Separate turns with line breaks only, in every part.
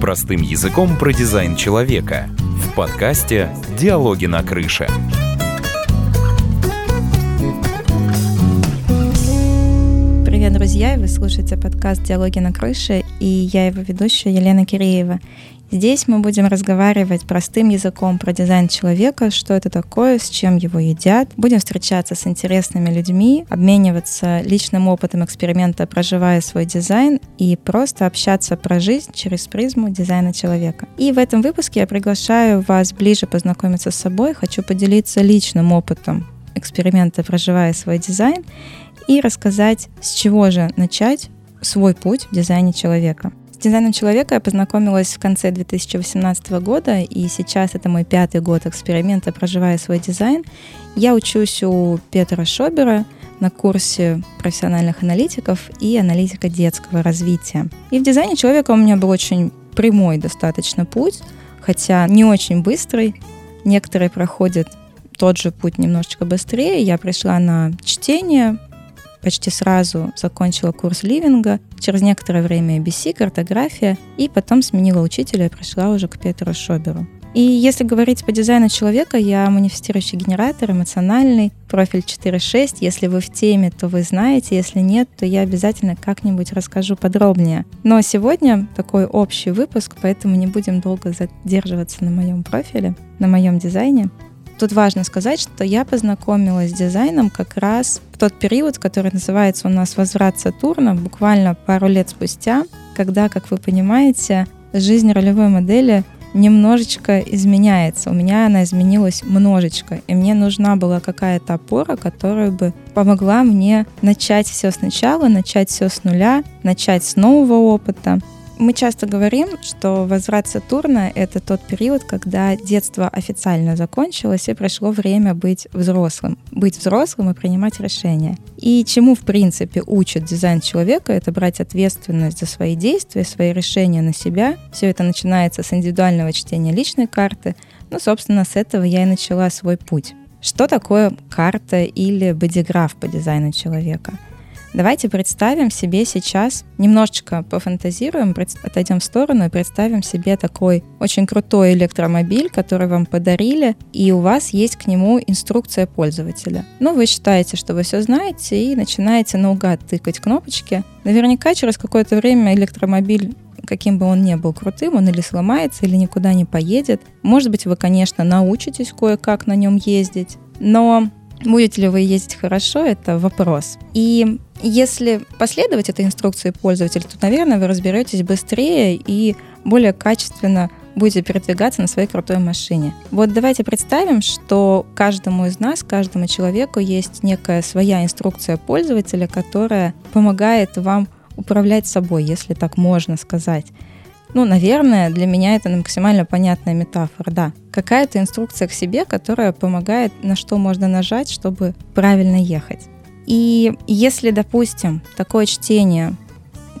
Простым языком про дизайн человека. В подкасте «Диалоги на крыше».
Привет, друзья! Вы слушаете подкаст «Диалоги на крыше» и я его ведущая Елена Киреева. Здесь мы будем разговаривать простым языком про дизайн человека, что это такое, с чем его едят. Будем встречаться с интересными людьми, обмениваться личным опытом эксперимента, проживая свой дизайн и просто общаться про жизнь через призму дизайна человека. И в этом выпуске я приглашаю вас ближе познакомиться с собой, хочу поделиться личным опытом эксперимента, проживая свой дизайн, и рассказать, с чего же начать свой путь в дизайне человека дизайном человека я познакомилась в конце 2018 года, и сейчас это мой пятый год эксперимента «Проживая свой дизайн». Я учусь у Петра Шобера на курсе профессиональных аналитиков и аналитика детского развития. И в дизайне человека у меня был очень прямой достаточно путь, хотя не очень быстрый. Некоторые проходят тот же путь немножечко быстрее. Я пришла на чтение, почти сразу закончила курс ливинга, через некоторое время ABC, картография, и потом сменила учителя и пришла уже к Петру Шоберу. И если говорить по дизайну человека, я манифестирующий генератор, эмоциональный, профиль 4.6. Если вы в теме, то вы знаете, если нет, то я обязательно как-нибудь расскажу подробнее. Но сегодня такой общий выпуск, поэтому не будем долго задерживаться на моем профиле, на моем дизайне. Тут важно сказать, что я познакомилась с дизайном как раз в тот период, который называется у нас «Возврат Сатурна», буквально пару лет спустя, когда, как вы понимаете, жизнь ролевой модели немножечко изменяется. У меня она изменилась множечко, и мне нужна была какая-то опора, которая бы помогла мне начать все сначала, начать все с нуля, начать с нового опыта. Мы часто говорим, что возврат Сатурна — это тот период, когда детство официально закончилось и пришло время быть взрослым. Быть взрослым и принимать решения. И чему, в принципе, учит дизайн человека — это брать ответственность за свои действия, свои решения на себя. Все это начинается с индивидуального чтения личной карты. Ну, собственно, с этого я и начала свой путь. Что такое карта или бодиграф по дизайну человека — Давайте представим себе сейчас, немножечко пофантазируем, отойдем в сторону и представим себе такой очень крутой электромобиль, который вам подарили, и у вас есть к нему инструкция пользователя. Ну, вы считаете, что вы все знаете, и начинаете наугад тыкать кнопочки. Наверняка через какое-то время электромобиль каким бы он ни был крутым, он или сломается, или никуда не поедет. Может быть, вы, конечно, научитесь кое-как на нем ездить, но Будете ли вы ездить хорошо, это вопрос. И если последовать этой инструкции пользователя, то, наверное, вы разберетесь быстрее и более качественно будете передвигаться на своей крутой машине. Вот давайте представим, что каждому из нас, каждому человеку есть некая своя инструкция пользователя, которая помогает вам управлять собой, если так можно сказать. Ну, наверное, для меня это максимально понятная метафора, да. Какая-то инструкция к себе, которая помогает, на что можно нажать, чтобы правильно ехать. И если, допустим, такое чтение,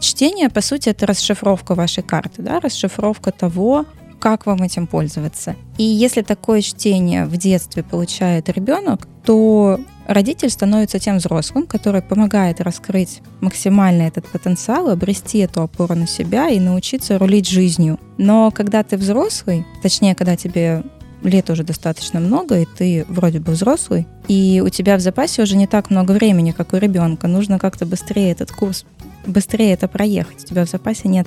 чтение, по сути, это расшифровка вашей карты, да, расшифровка того, как вам этим пользоваться. И если такое чтение в детстве получает ребенок, то родитель становится тем взрослым, который помогает раскрыть максимально этот потенциал, обрести эту опору на себя и научиться рулить жизнью. Но когда ты взрослый, точнее, когда тебе лет уже достаточно много, и ты вроде бы взрослый, и у тебя в запасе уже не так много времени, как у ребенка. Нужно как-то быстрее этот курс, быстрее это проехать. У тебя в запасе нет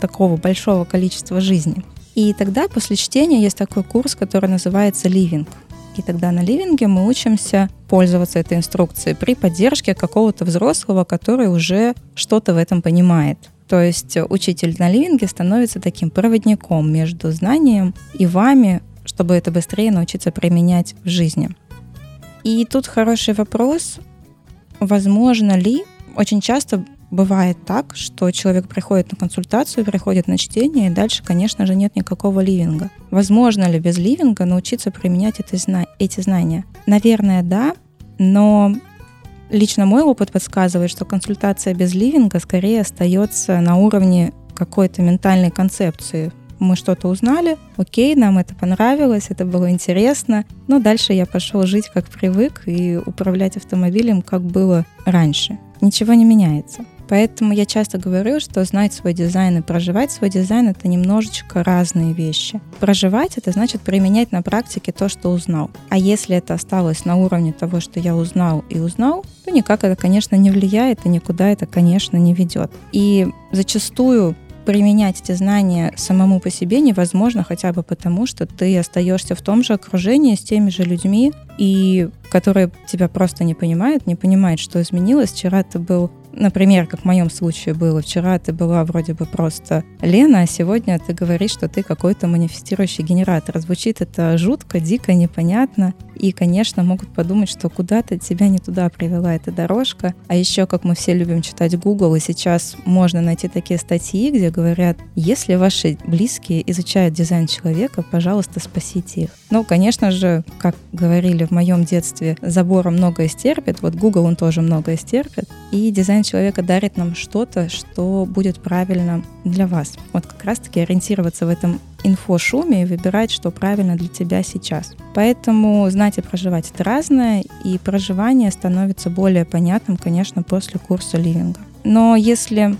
такого большого количества жизни. И тогда после чтения есть такой курс, который называется «Ливинг». И тогда на ливинге мы учимся пользоваться этой инструкцией при поддержке какого-то взрослого, который уже что-то в этом понимает. То есть учитель на ливинге становится таким проводником между знанием и вами, чтобы это быстрее научиться применять в жизни. И тут хороший вопрос, возможно ли, очень часто бывает так, что человек приходит на консультацию, приходит на чтение, и дальше, конечно же, нет никакого ливинга. Возможно ли без ливинга научиться применять это, эти знания? Наверное, да, но лично мой опыт подсказывает, что консультация без ливинга скорее остается на уровне какой-то ментальной концепции. Мы что-то узнали, окей, нам это понравилось, это было интересно, но дальше я пошел жить как привык и управлять автомобилем, как было раньше. Ничего не меняется. Поэтому я часто говорю, что знать свой дизайн и проживать свой дизайн — это немножечко разные вещи. Проживать — это значит применять на практике то, что узнал. А если это осталось на уровне того, что я узнал и узнал, то никак это, конечно, не влияет и никуда это, конечно, не ведет. И зачастую применять эти знания самому по себе невозможно хотя бы потому, что ты остаешься в том же окружении с теми же людьми, и которые тебя просто не понимают, не понимают, что изменилось. Вчера ты был Например, как в моем случае было, вчера ты была вроде бы просто Лена, а сегодня ты говоришь, что ты какой-то манифестирующий генератор. Звучит это жутко, дико, непонятно. И, конечно, могут подумать, что куда-то тебя не туда привела эта дорожка. А еще, как мы все любим читать Google, и сейчас можно найти такие статьи, где говорят, если ваши близкие изучают дизайн человека, пожалуйста, спасите их. Ну, конечно же, как говорили в моем детстве, забором многое стерпит. Вот Google, он тоже многое стерпит. И дизайн человека дарит нам что-то, что будет правильно для вас. Вот как раз-таки ориентироваться в этом инфошуме и выбирать, что правильно для тебя сейчас. Поэтому знать и проживать это разное, и проживание становится более понятным, конечно, после курса ливинга. Но если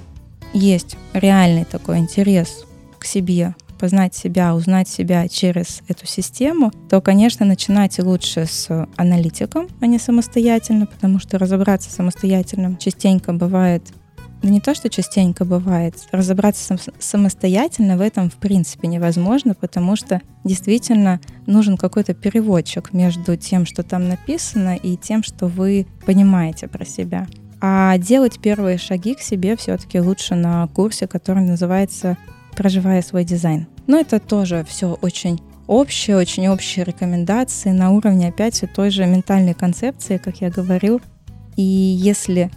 есть реальный такой интерес к себе, познать себя, узнать себя через эту систему, то, конечно, начинать лучше с аналитиком, а не самостоятельно, потому что разобраться самостоятельно частенько бывает да не то, что частенько бывает. Разобраться сам, самостоятельно в этом в принципе невозможно, потому что действительно нужен какой-то переводчик между тем, что там написано, и тем, что вы понимаете про себя. А делать первые шаги к себе все-таки лучше на курсе, который называется «Проживая свой дизайн». Но это тоже все очень общие, очень общие рекомендации на уровне, опять же, той же ментальной концепции, как я говорил. И если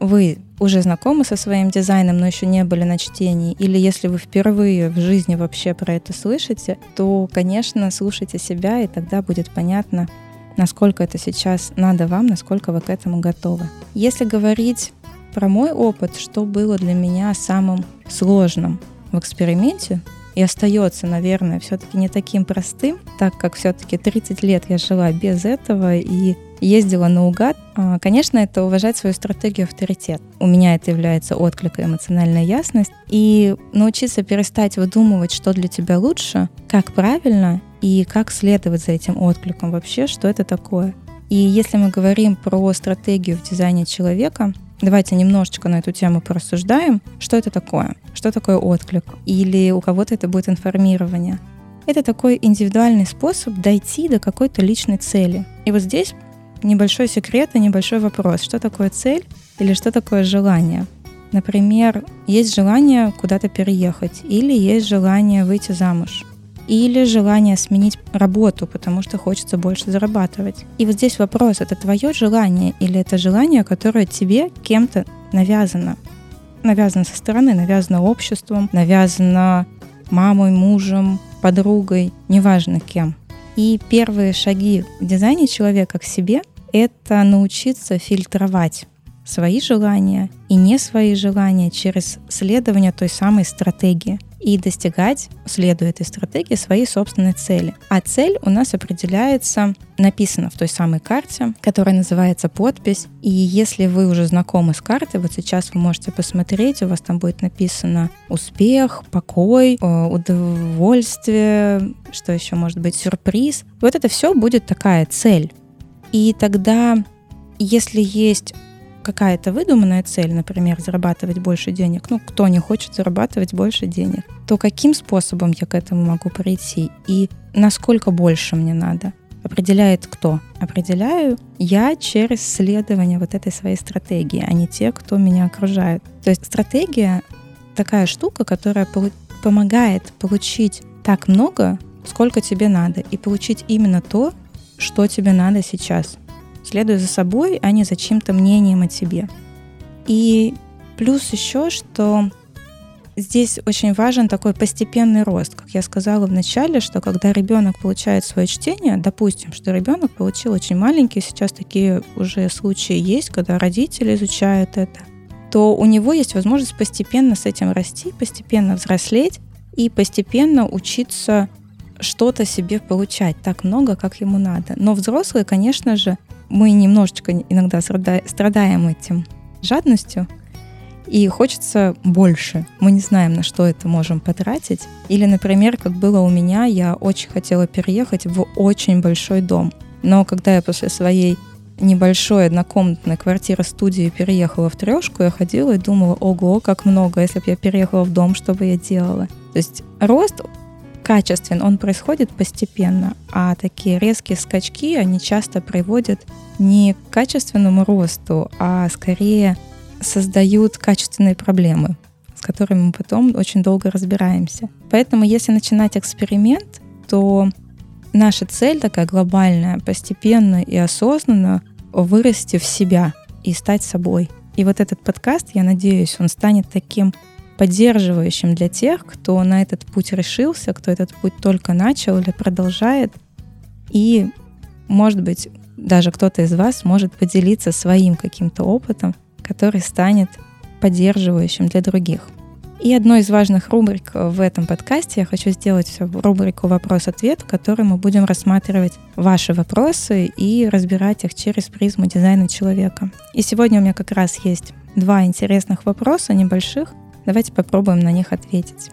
вы уже знакомы со своим дизайном, но еще не были на чтении, или если вы впервые в жизни вообще про это слышите, то, конечно, слушайте себя, и тогда будет понятно, насколько это сейчас надо вам, насколько вы к этому готовы. Если говорить про мой опыт, что было для меня самым сложным в эксперименте, и остается, наверное, все-таки не таким простым, так как все-таки 30 лет я жила без этого и ездила наугад. А, конечно, это уважать свою стратегию авторитет. У меня это является отклик и эмоциональная ясность. И научиться перестать выдумывать, что для тебя лучше, как правильно и как следовать за этим откликом вообще, что это такое. И если мы говорим про стратегию в дизайне человека, Давайте немножечко на эту тему порассуждаем. Что это такое? Что такое отклик? Или у кого-то это будет информирование? Это такой индивидуальный способ дойти до какой-то личной цели. И вот здесь небольшой секрет и небольшой вопрос. Что такое цель или что такое желание? Например, есть желание куда-то переехать или есть желание выйти замуж или желание сменить работу, потому что хочется больше зарабатывать. И вот здесь вопрос, это твое желание или это желание, которое тебе кем-то навязано? Навязано со стороны, навязано обществом, навязано мамой, мужем, подругой, неважно кем. И первые шаги в дизайне человека к себе — это научиться фильтровать свои желания и не свои желания через следование той самой стратегии и достигать, следуя этой стратегии, своей собственной цели. А цель у нас определяется, написана в той самой карте, которая называется подпись. И если вы уже знакомы с картой, вот сейчас вы можете посмотреть, у вас там будет написано успех, покой, удовольствие, что еще может быть, сюрприз. Вот это все будет такая цель. И тогда, если есть какая-то выдуманная цель, например, зарабатывать больше денег, ну, кто не хочет зарабатывать больше денег, то каким способом я к этому могу прийти и насколько больше мне надо? Определяет кто? Определяю я через следование вот этой своей стратегии, а не те, кто меня окружает. То есть стратегия такая штука, которая помогает получить так много, сколько тебе надо, и получить именно то, что тебе надо сейчас следуй за собой, а не за чьим-то мнением о тебе. И плюс еще, что здесь очень важен такой постепенный рост. Как я сказала в начале, что когда ребенок получает свое чтение, допустим, что ребенок получил очень маленький, сейчас такие уже случаи есть, когда родители изучают это, то у него есть возможность постепенно с этим расти, постепенно взрослеть и постепенно учиться что-то себе получать так много, как ему надо. Но взрослые, конечно же, мы немножечко иногда страдаем этим жадностью, и хочется больше. Мы не знаем, на что это можем потратить. Или, например, как было у меня, я очень хотела переехать в очень большой дом. Но когда я после своей небольшой однокомнатной квартиры студии переехала в трешку, я ходила и думала, ого, как много, если бы я переехала в дом, что бы я делала. То есть рост качествен, он происходит постепенно, а такие резкие скачки, они часто приводят не к качественному росту, а скорее создают качественные проблемы, с которыми мы потом очень долго разбираемся. Поэтому если начинать эксперимент, то наша цель такая глобальная, постепенно и осознанно вырасти в себя и стать собой. И вот этот подкаст, я надеюсь, он станет таким поддерживающим для тех, кто на этот путь решился, кто этот путь только начал или продолжает. И, может быть, даже кто-то из вас может поделиться своим каким-то опытом, который станет поддерживающим для других. И одной из важных рубрик в этом подкасте я хочу сделать рубрику «Вопрос-ответ», в которой мы будем рассматривать ваши вопросы и разбирать их через призму дизайна человека. И сегодня у меня как раз есть два интересных вопроса, небольших. Давайте попробуем на них ответить.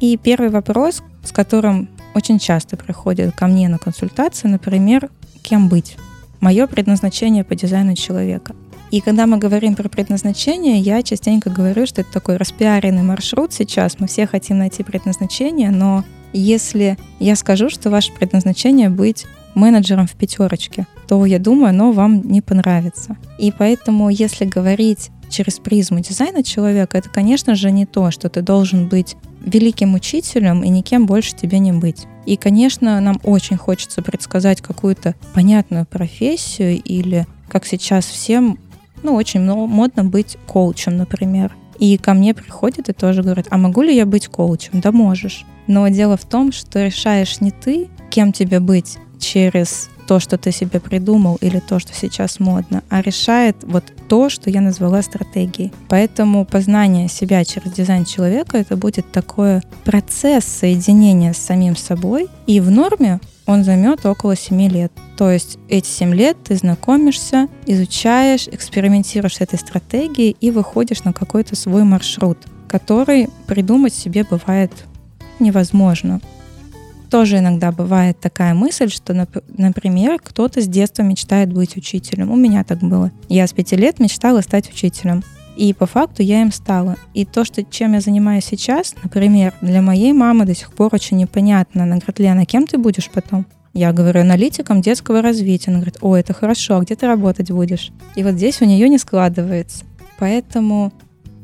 И первый вопрос, с которым очень часто приходят ко мне на консультацию, например, кем быть? Мое предназначение по дизайну человека. И когда мы говорим про предназначение, я частенько говорю, что это такой распиаренный маршрут сейчас. Мы все хотим найти предназначение, но если я скажу, что ваше предназначение быть менеджером в пятерочке, то я думаю, оно вам не понравится. И поэтому, если говорить через призму дизайна человека, это, конечно же, не то, что ты должен быть великим учителем и никем больше тебе не быть. И, конечно, нам очень хочется предсказать какую-то понятную профессию или, как сейчас всем ну, очень модно быть коучем, например. И ко мне приходят и тоже говорят, а могу ли я быть коучем? Да можешь. Но дело в том, что решаешь не ты, кем тебе быть через то, что ты себе придумал или то, что сейчас модно, а решает вот то, что я назвала стратегией. Поэтому познание себя через дизайн человека это будет такой процесс соединения с самим собой. И в норме он займет около 7 лет. То есть эти 7 лет ты знакомишься, изучаешь, экспериментируешь с этой стратегией и выходишь на какой-то свой маршрут, который придумать себе бывает невозможно. Тоже иногда бывает такая мысль, что, например, кто-то с детства мечтает быть учителем. У меня так было. Я с пяти лет мечтала стать учителем. И по факту я им стала. И то, что, чем я занимаюсь сейчас, например, для моей мамы до сих пор очень непонятно. Она говорит, Лена, кем ты будешь потом? Я говорю, аналитиком детского развития. Она говорит, о, это хорошо, а где ты работать будешь? И вот здесь у нее не складывается. Поэтому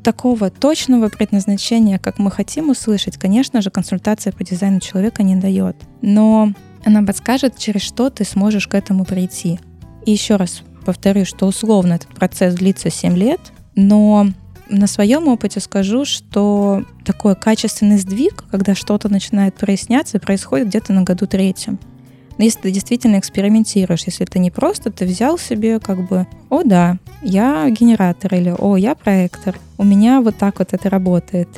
такого точного предназначения, как мы хотим услышать, конечно же, консультация по дизайну человека не дает. Но она подскажет, через что ты сможешь к этому прийти. И еще раз повторю, что условно этот процесс длится 7 лет, но на своем опыте скажу, что такой качественный сдвиг, когда что-то начинает проясняться, происходит где-то на году третьем. Но если ты действительно экспериментируешь, если ты не просто ты взял себе как бы, о да, я генератор или о, я проектор, у меня вот так вот это работает,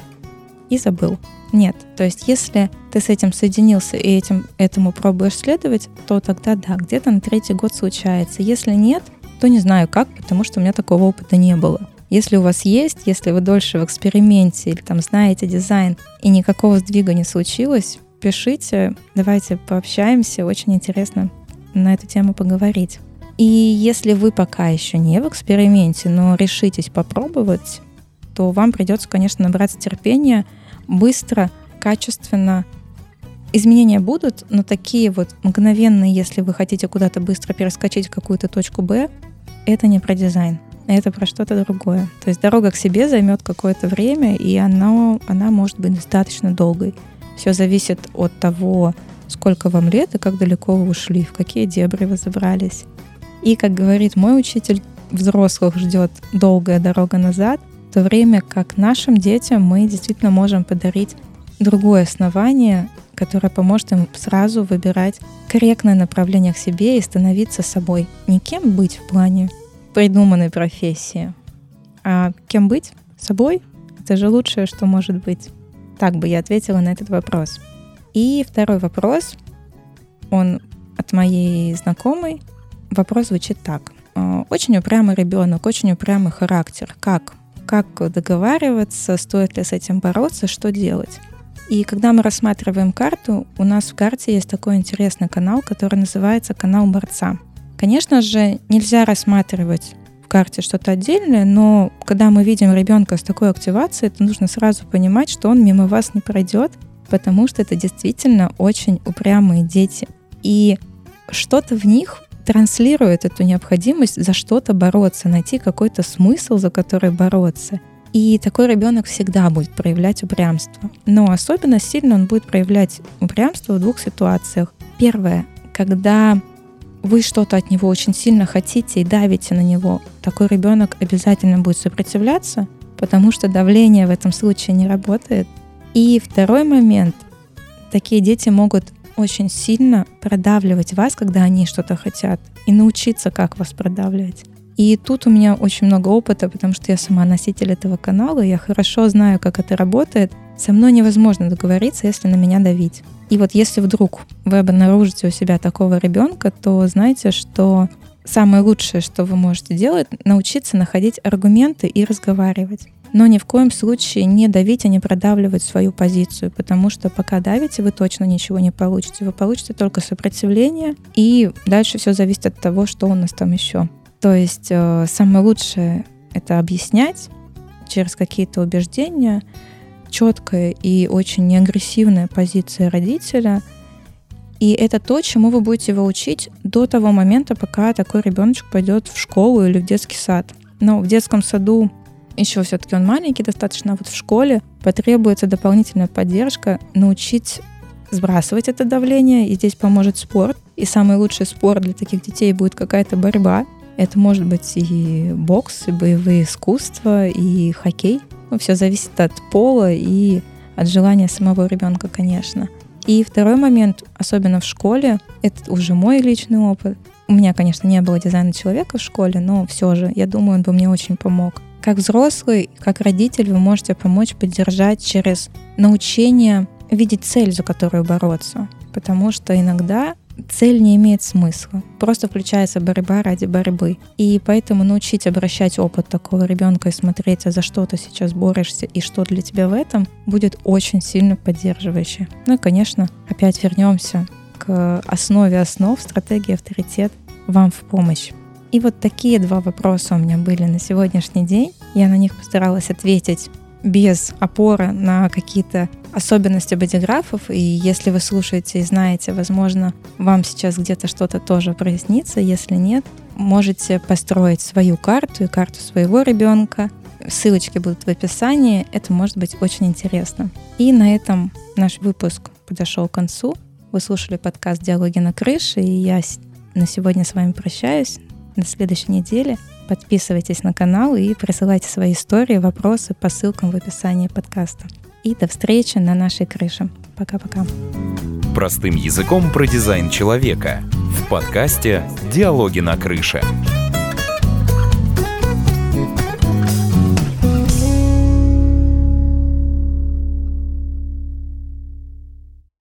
и забыл. Нет, то есть если ты с этим соединился и этим, этому пробуешь следовать, то тогда да, где-то на третий год случается. Если нет, то не знаю как, потому что у меня такого опыта не было. Если у вас есть, если вы дольше в эксперименте или там знаете дизайн и никакого сдвига не случилось, пишите, давайте пообщаемся, очень интересно на эту тему поговорить. И если вы пока еще не в эксперименте, но решитесь попробовать, то вам придется, конечно, набраться терпения, быстро, качественно. Изменения будут, но такие вот мгновенные, если вы хотите куда-то быстро перескочить в какую-то точку Б, это не про дизайн это про что-то другое. То есть дорога к себе займет какое-то время, и она, она может быть достаточно долгой. Все зависит от того, сколько вам лет и как далеко вы ушли, в какие дебри вы забрались. И, как говорит мой учитель, взрослых ждет долгая дорога назад, в то время как нашим детям мы действительно можем подарить другое основание, которое поможет им сразу выбирать корректное направление к себе и становиться собой. Не кем быть в плане придуманной профессии. А кем быть? Собой? Это же лучшее, что может быть. Так бы я ответила на этот вопрос. И второй вопрос, он от моей знакомой. Вопрос звучит так. «А, очень упрямый ребенок, очень упрямый характер. Как? как договариваться, стоит ли с этим бороться, что делать. И когда мы рассматриваем карту, у нас в карте есть такой интересный канал, который называется канал борца. Конечно же, нельзя рассматривать карте что-то отдельное, но когда мы видим ребенка с такой активацией, то нужно сразу понимать, что он мимо вас не пройдет, потому что это действительно очень упрямые дети. И что-то в них транслирует эту необходимость за что-то бороться, найти какой-то смысл, за который бороться. И такой ребенок всегда будет проявлять упрямство. Но особенно сильно он будет проявлять упрямство в двух ситуациях. Первое, когда вы что-то от него очень сильно хотите и давите на него, такой ребенок обязательно будет сопротивляться, потому что давление в этом случае не работает. И второй момент, такие дети могут очень сильно продавливать вас, когда они что-то хотят, и научиться, как вас продавливать. И тут у меня очень много опыта, потому что я сама носитель этого канала, я хорошо знаю, как это работает. Со мной невозможно договориться, если на меня давить. И вот если вдруг вы обнаружите у себя такого ребенка, то знайте, что самое лучшее, что вы можете делать, научиться находить аргументы и разговаривать но ни в коем случае не давить, а не продавливать свою позицию, потому что пока давите, вы точно ничего не получите. Вы получите только сопротивление, и дальше все зависит от того, что у нас там еще. То есть э, самое лучшее — это объяснять через какие-то убеждения, четкая и очень неагрессивная позиция родителя. И это то, чему вы будете его учить до того момента, пока такой ребеночек пойдет в школу или в детский сад. Но в детском саду еще все-таки он маленький достаточно, а вот в школе потребуется дополнительная поддержка, научить сбрасывать это давление, и здесь поможет спорт. И самый лучший спорт для таких детей будет какая-то борьба. Это может быть и бокс, и боевые искусства, и хоккей. Ну, все зависит от пола и от желания самого ребенка, конечно. И второй момент, особенно в школе, это уже мой личный опыт. У меня, конечно, не было дизайна человека в школе, но все же, я думаю, он бы мне очень помог. Как взрослый, как родитель вы можете помочь поддержать через научение видеть цель, за которую бороться. Потому что иногда цель не имеет смысла. Просто включается борьба ради борьбы. И поэтому научить обращать опыт такого ребенка и смотреть, а за что ты сейчас борешься и что для тебя в этом, будет очень сильно поддерживающе. Ну и, конечно, опять вернемся к основе основ, стратегии авторитет вам в помощь. И вот такие два вопроса у меня были на сегодняшний день. Я на них постаралась ответить без опоры на какие-то особенности бодиграфов. И если вы слушаете и знаете, возможно, вам сейчас где-то что-то тоже прояснится. Если нет, можете построить свою карту и карту своего ребенка. Ссылочки будут в описании. Это может быть очень интересно. И на этом наш выпуск подошел к концу. Вы слушали подкаст «Диалоги на крыше», и я на сегодня с вами прощаюсь на следующей неделе. Подписывайтесь на канал и присылайте свои истории, вопросы по ссылкам в описании подкаста. И до встречи на нашей крыше. Пока-пока.
Простым языком про дизайн человека в подкасте «Диалоги на крыше».